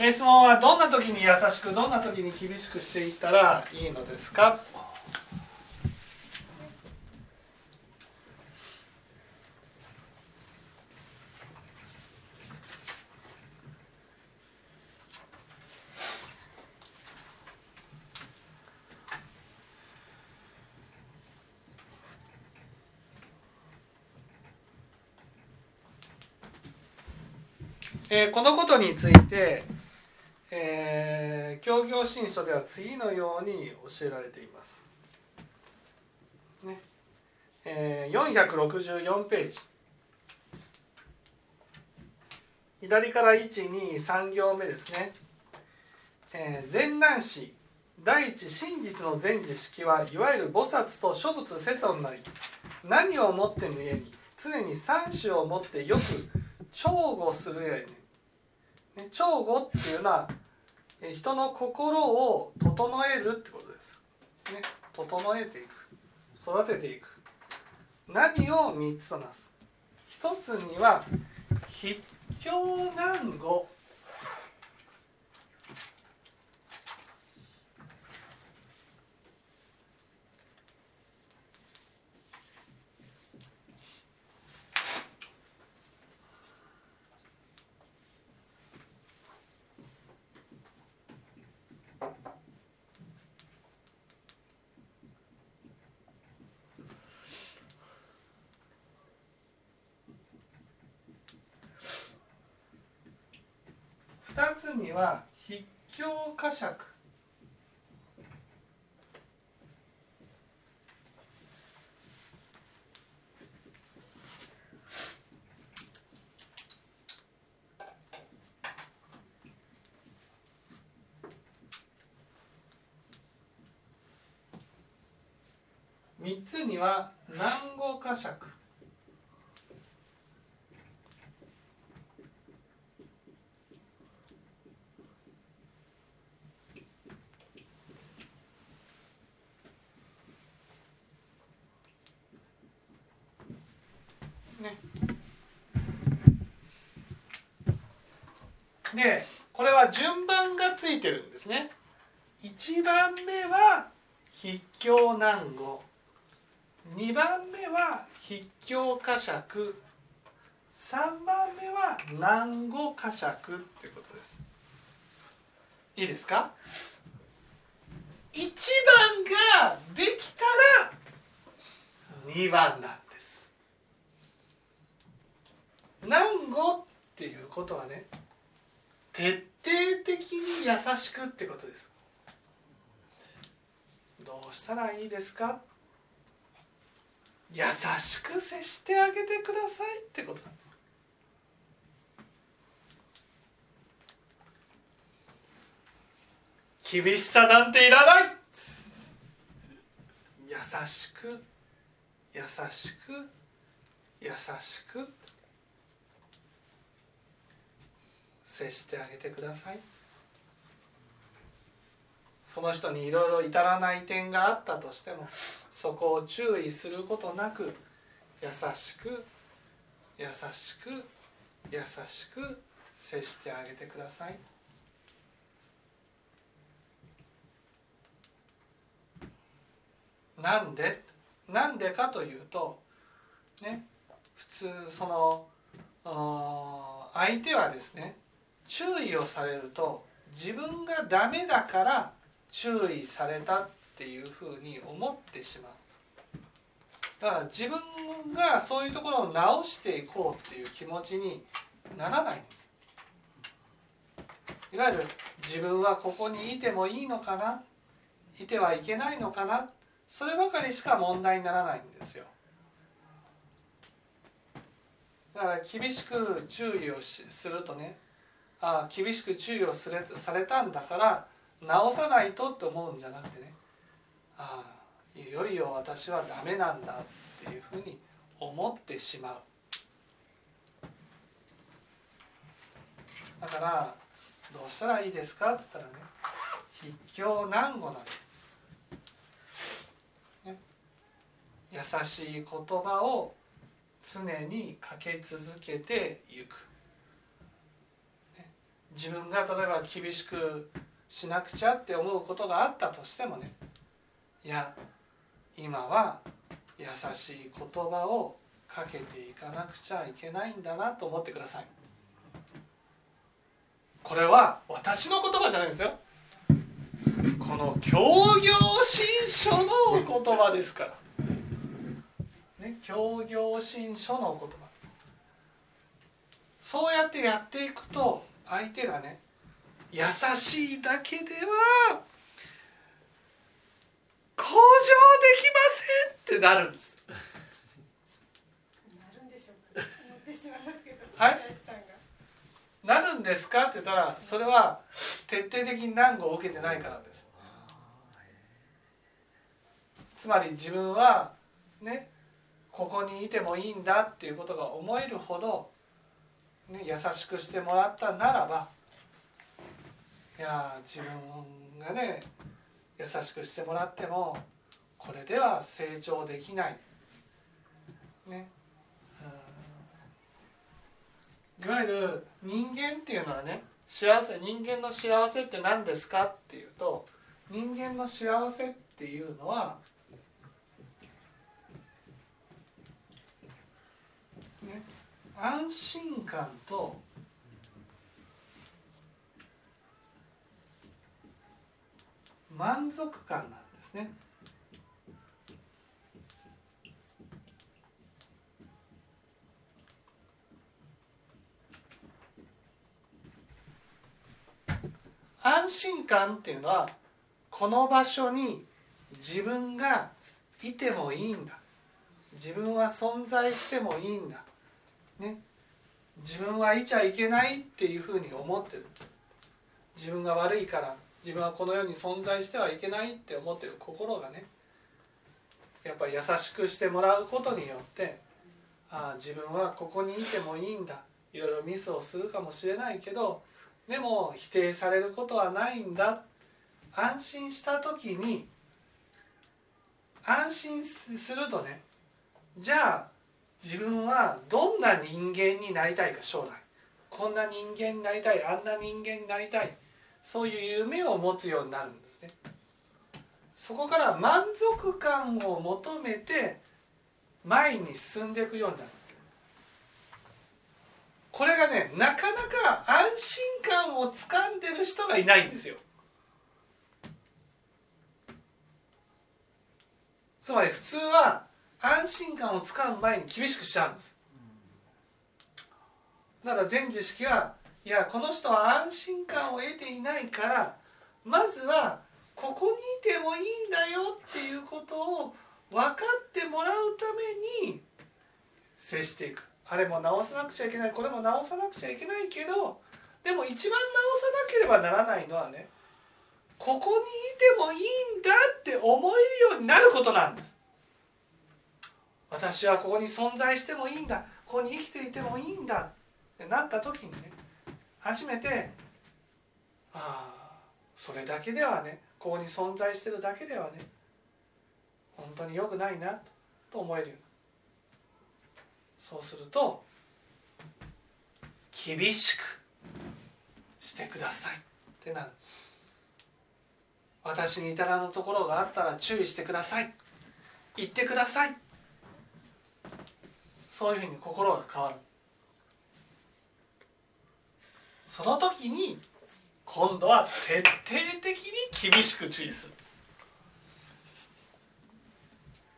質問はどんな時に優しくどんな時に厳しくしていったらいいのですか？えー、このことについて、えー、教行新書では次のように教えられています。ねえー、464ページ左から123行目ですね。えー、前南史第一真実の全知識はいわゆる菩薩と諸仏世尊なり何をもってむえに常に三種をもってよく重護するやね、調護っていうのは人の心を整えるってことです。ね、整えていく。育てていく。何を3つとなす？一つには筆境難語。2つには筆境呵責。3つには南語呵責でこれは順番がついてるんですね。1番目は筆境難語。2番目は筆境呵責。3番目は難語呵責っていうことです。いいですか？1番ができたら2番なんです。難語っていうことはね徹底的に優しくってことです。どうしたらいいですか？優しく接してあげてくださいってこと。なんです厳しさなんていらない。優しく優しく優しく。接してあげてください。その人にいろいろ至らない点があったとしてもそこを注意することなく優しく優しく優しく接してあげてください。なんでなんでかというとね普通その相手はですね注意をされると自分がダメだから注意されたっていうふうに思ってしまう。だから自分がそういうところを直していこうっていう気持ちにならないんです。いわゆる自分はここにいてもいいのかな？いてはいけないのかな？そればかりしか問題にならないんですよ。だから厳しく注意をするとねあ厳しく注意をされされたんだから直さないとって思うんじゃなくてね。ああいよいよ私はダメなんだっていうふうに思ってしまう。だからどうしたらいいですかって言ったらね筆境難語なんです、ね、優しい言葉を常にかけ続けていく。自分が例えば厳しくしなくちゃって思うことがあったとしてもねいや今は優しい言葉をかけていかなくちゃいけないんだなと思ってください。これは私の言葉じゃないですよ。この教行新書の言葉ですから。ね教行新書の言葉。そうやってやっていくと相手がね優しいだけでは向上できませんってなるんです。はい。なるんですか？って言ったらそれは徹底的に難を受けてないからです。つまり自分はねここにいてもいいんだっていうことが思えるほど、ね、優しくしてもらったならばいや自分がね優しくしてもらってもこれでは成長できない。ね。いわゆる人間っていうのはね幸せ人間の幸せって何ですかっていうと人間の幸せっていうのは、ね、安心感と満足感なんですね。安心感っていうのはこの場所に自分がいてもいいんだ自分は存在してもいいんだ、ね、自分はいちゃいけないっていうふうに思ってる。自分が悪いから自分はこの世に存在してはいけないって思ってる。心がねやっぱり優しくしてもらうことによってああ自分はここにいてもいいんだ。いろいろミスをするかもしれないけどでも否定されることはないんだ。安心した時に安心するとねじゃあ自分はどんな人間になりたいか将来。こんな人間になりたいあんな人間になりたい。そういう夢を持つようになるんですね。そこから満足感を求めて前に進んでいくようになる。これがねなかなか安心感をつかんでる人がいないんですよ。つまり普通は安心感をつかむ前に厳しくしちゃうんです。だから全知識はいやこの人は安心感を得ていないからまずはここにいてもいいんだよっていうことを分かってもらうために接していく。あれも直さなくちゃいけないこれも直さなくちゃいけないけどでも一番直さなければならないのはねここにいてもいいんだって思えるようになることなんです。私はここに存在してもいいんだ。ここに生きていてもいいんだ。ってなった時にね初めてああそれだけではねここに存在してるだけではね本当に良くないなと思えるようそうすると厳しくしてください。ってなる。私に至らぬところがあったら注意してください。言ってください。そういうふうに心が変わる。その時に今度は徹底的に厳しく注意する。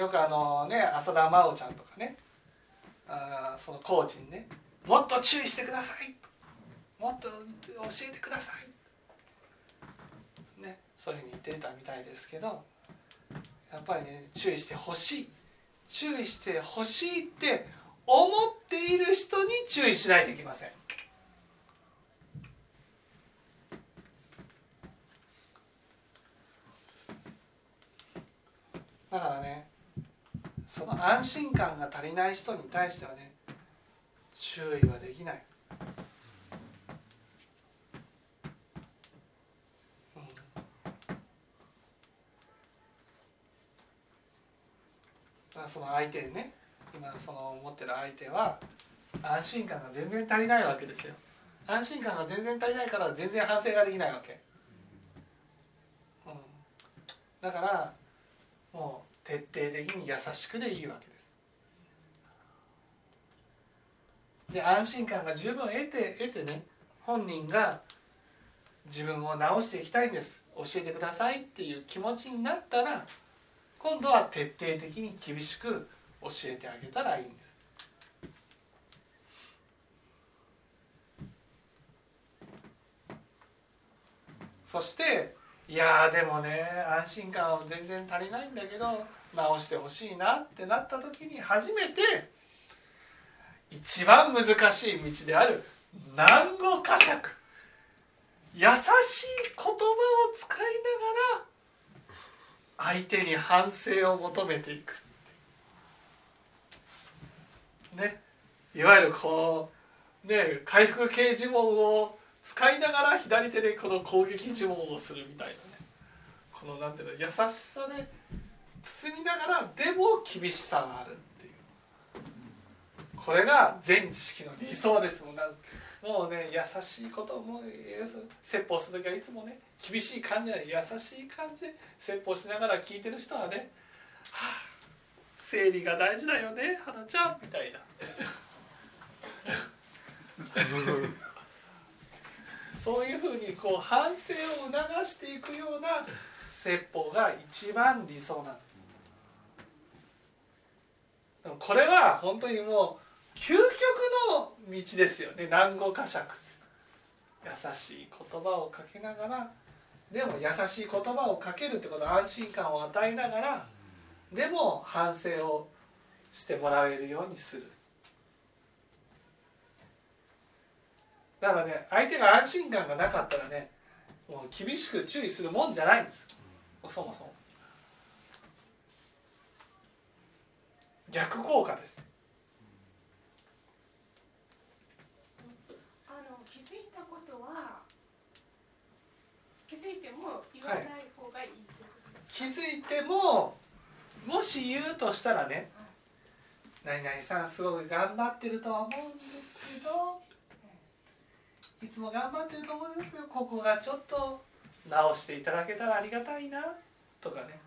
よくあのね浅田真央ちゃんとかねあそのコーチにねもっと注意してください。もっと教えてください。ねそういうふうに言ってたみたいですけどやっぱりね注意してほしい。注意してほしいって思っている人に注意しないといけません。だからねその安心感が足りない人に対してはね注意はできない、うん、だその相手にね今その持ってる相手は安心感が全然足りないわけですよ。安心感が全然足りないから全然反省ができないわけ、うん、だからもう徹底的に優しくでいいわけです。で安心感が十分得て得てね本人が自分を直していきたいんです。教えてくださいっていう気持ちになったら今度は徹底的に厳しく教えてあげたらいいんです。そしていやでもね安心感は全然足りないんだけど直してほしいなってなった時に初めて一番難しい道である難語呵責。優しい言葉を使いながら相手に反省を求めていく。ねいわゆるこうね回復形呪文を使いながら左手でこの攻撃呪文をするみたいなね。このなんていうの優しさで包みながらでも厳しさがあるっていう。これが全知識の理想ですもん。もうね優しいことも説法する時はいつもね厳しい感じで優しい感じで説法しながら聞いてる人はね「はあ生理が大事だよね花ちゃん」みたいな。そういうふうにこう反省を促していくような説法が一番理想なですこれは本当にもう究極の道ですよね。南語呵責。優しい言葉をかけながら。でも優しい言葉をかけるってことは安心感を与えながら。でも反省をしてもらえるようにする。だからね相手が安心感がなかったらねもう厳しく注意するもんじゃないんです。そもそも。逆効果です。あの気づいたことは気づいても言わない方がいい、はい、気づいてももし言うとしたらね「何々さんすごく頑張ってるとは思うんですけどいつも頑張ってると思いますけどここがちょっと直していただけたらありがたいなとかね。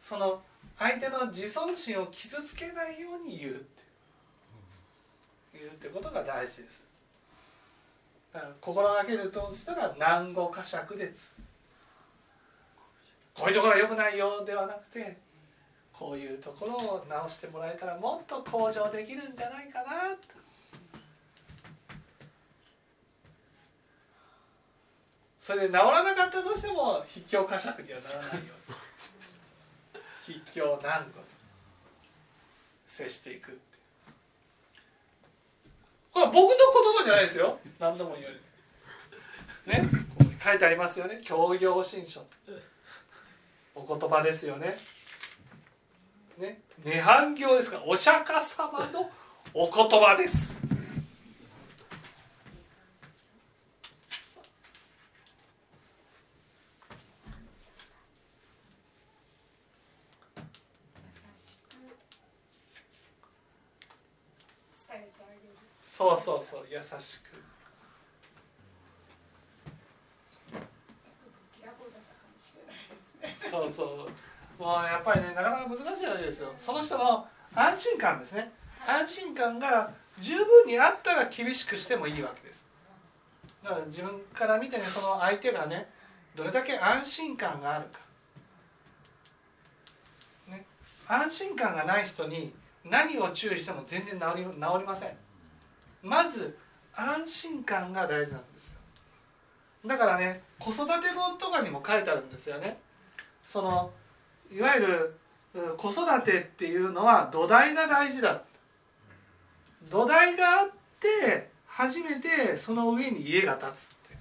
その相手の自尊心を傷つけないように言うって言うってことが大事です。だから心がけるとしたら南語呵責ですこういうところは良くないよではなくてこういうところを直してもらえたらもっと向上できるんじゃないかなと。それで治らなかったとしても筆境呵責にはならないよ。うに筆境難度と接していくってこれは僕の言葉じゃないですよ。何度も言われるね書いてありますよね。教養新書。お言葉ですよね。ね。涅槃経ですからお釈迦様のお言葉です。そうそうそう優しくそうそう。もうやっぱりねなかなか難しいわけですよ。その人の安心感ですね。安心感が十分にあったら厳しくしてもいいわけです。だから自分から見てねその相手がねどれだけ安心感があるか、ね、安心感がない人に何を注意しても全然治り治りません。まず安心感が大事なんですよ。だからね子育て本とかにも書いてあるんですよね。そのいわゆる子育てっていうのは土台が大事だ。土台があって初めてその上に家が建つって。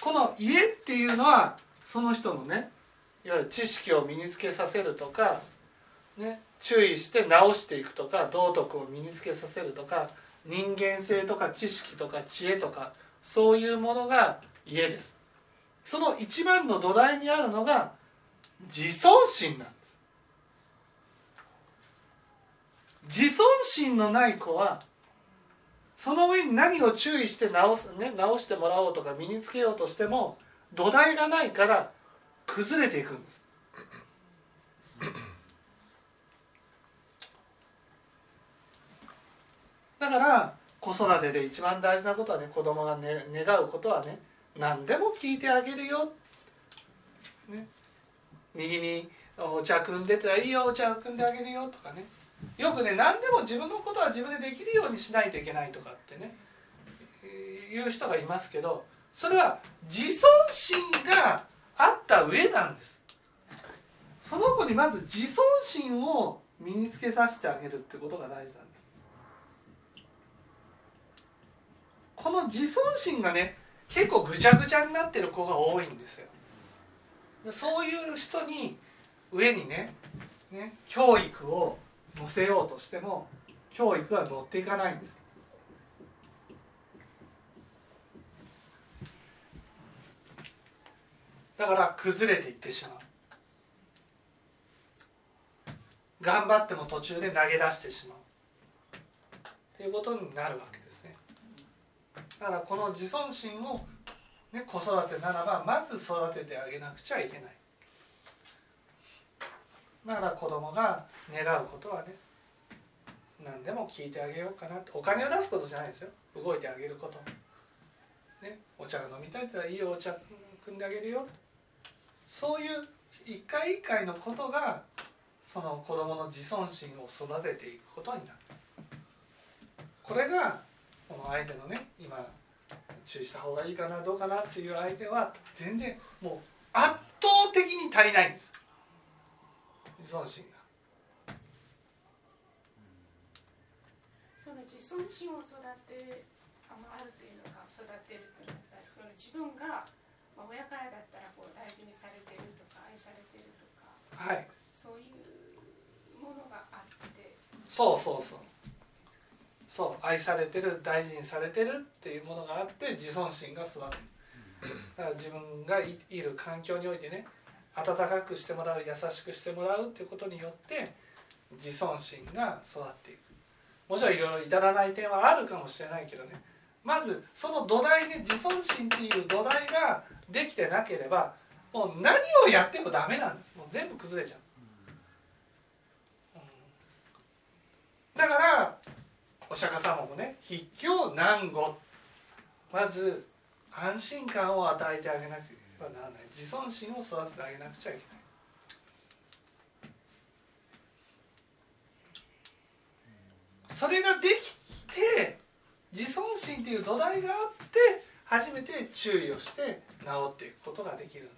この家っていうのはその人のねいわゆる知識を身につけさせるとかね注意して直していくとか道徳を身につけさせるとか人間性とか知識とか知恵とかそういうものが家です。その一番の土台にあるのが自尊心なんです。自尊心のない子はその上に何を注意して直す、ね、直してもらおうとか身につけようとしても土台がないから崩れていくんです。だから子育てで一番大事なことはね子供が、ね、願うことはね何でも聞いてあげるよ、ね、右にお茶汲んでたらいいよお茶汲んであげるよとかね。よくね何でも自分のことは自分でできるようにしないといけないとかってね。いう人がいますけどそれは自尊心があった上なんです。その子にまず自尊心を身につけさせてあげるってことが大事なんです。この自尊心がね結構ぐちゃぐちゃになってる子が多いんですよ。そういう人に上にねね教育を載せようとしても教育は乗っていかないんです。だから崩れていってしまう。頑張っても途中で投げ出してしまう。ということになるわけ。ですだからこの自尊心を、ね、子育てならばまず育ててあげなくちゃいけない。だから子供が願うことはね何でも聞いてあげようかなお金を出すことじゃないですよ。動いてあげること、ね、お茶が飲みたいって言ったらいいよ。お茶汲んであげるよ。そういう一回一回のことがその子供の自尊心を育てていくことになる。これがこの相手のね今注意した方がいいかなどうかなっていう相手は全然もう圧倒的に足りないんです。自尊心が。その自尊心を育てあのあるというのか育てるというのかその自分が、まあ、親からだったらこう大事にされてるとか愛されてるとか、はい、そういうものがあって。そうそうそうそう愛されてる大事にされてるっていうものがあって自尊心が育つだから自分がいる環境においてね温かくしてもらう優しくしてもらうっていうことによって自尊心が育っていく。もちろんいろいろ至らない点はあるかもしれないけどね。まずその土台で自尊心っていう土台ができてなければもう何をやってもダメなんです。もう全部崩れちゃう、うん、だからお釈迦様もね筆教難語。まず安心感を与えてあげなければならない。自尊心を育ててあげなくちゃいけない。それができて自尊心っていう土台があって初めて注意をして治っていくことができるんだ。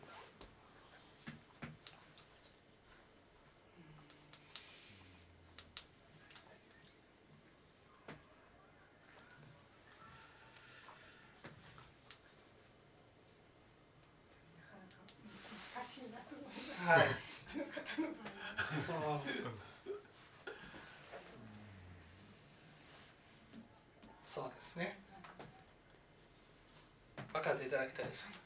難しいなと思います、はい。そうですね。分かっていただきたいでしょうか。